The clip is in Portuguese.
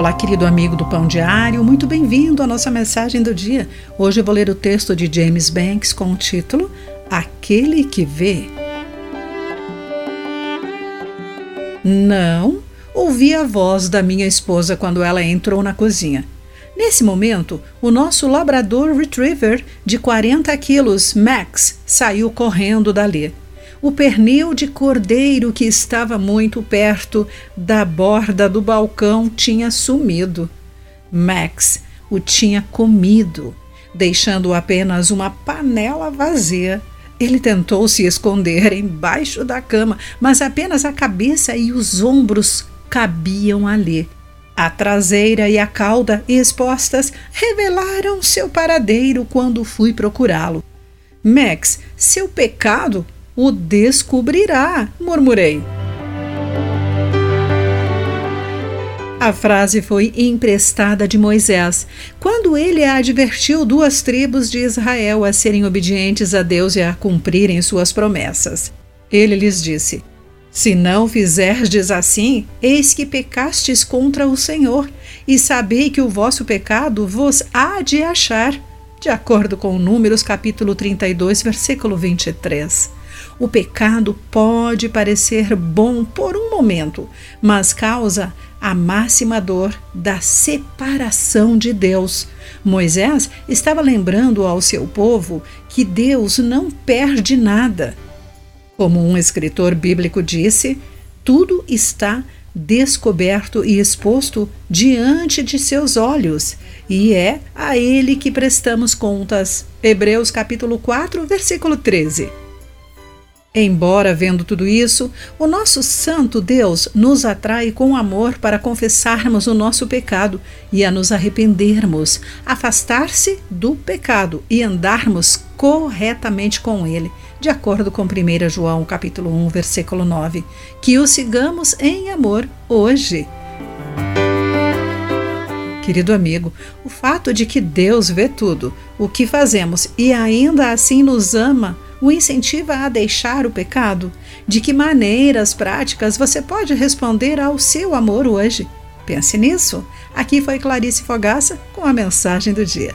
Olá, querido amigo do Pão Diário, muito bem-vindo à nossa mensagem do dia. Hoje vou ler o texto de James Banks com o título Aquele que Vê. Não, ouvi a voz da minha esposa quando ela entrou na cozinha. Nesse momento, o nosso labrador retriever de 40 quilos, Max, saiu correndo dali o pernil de cordeiro que estava muito perto da borda do balcão tinha sumido. Max o tinha comido, deixando apenas uma panela vazia. Ele tentou se esconder embaixo da cama, mas apenas a cabeça e os ombros cabiam ali. A traseira e a cauda expostas revelaram seu paradeiro quando fui procurá-lo. Max, seu pecado o descobrirá, murmurei. A frase foi emprestada de Moisés, quando ele advertiu duas tribos de Israel a serem obedientes a Deus e a cumprirem suas promessas. Ele lhes disse: Se não fizerdes assim, eis que pecastes contra o Senhor, e sabei que o vosso pecado vos há de achar. De acordo com Números capítulo 32, versículo 23. O pecado pode parecer bom por um momento, mas causa a máxima dor da separação de Deus. Moisés estava lembrando ao seu povo que Deus não perde nada. Como um escritor bíblico disse, tudo está descoberto e exposto diante de seus olhos, e é a ele que prestamos contas. Hebreus capítulo 4, versículo 13. Embora vendo tudo isso, o nosso santo Deus nos atrai com amor para confessarmos o nosso pecado e a nos arrependermos, afastar-se do pecado e andarmos corretamente com ele, de acordo com 1 João capítulo 1, versículo 9. Que o sigamos em amor hoje. Querido amigo, o fato de que Deus vê tudo, o que fazemos e ainda assim nos ama, o incentiva a deixar o pecado? De que maneiras práticas você pode responder ao seu amor hoje? Pense nisso. Aqui foi Clarice Fogaça com a mensagem do dia.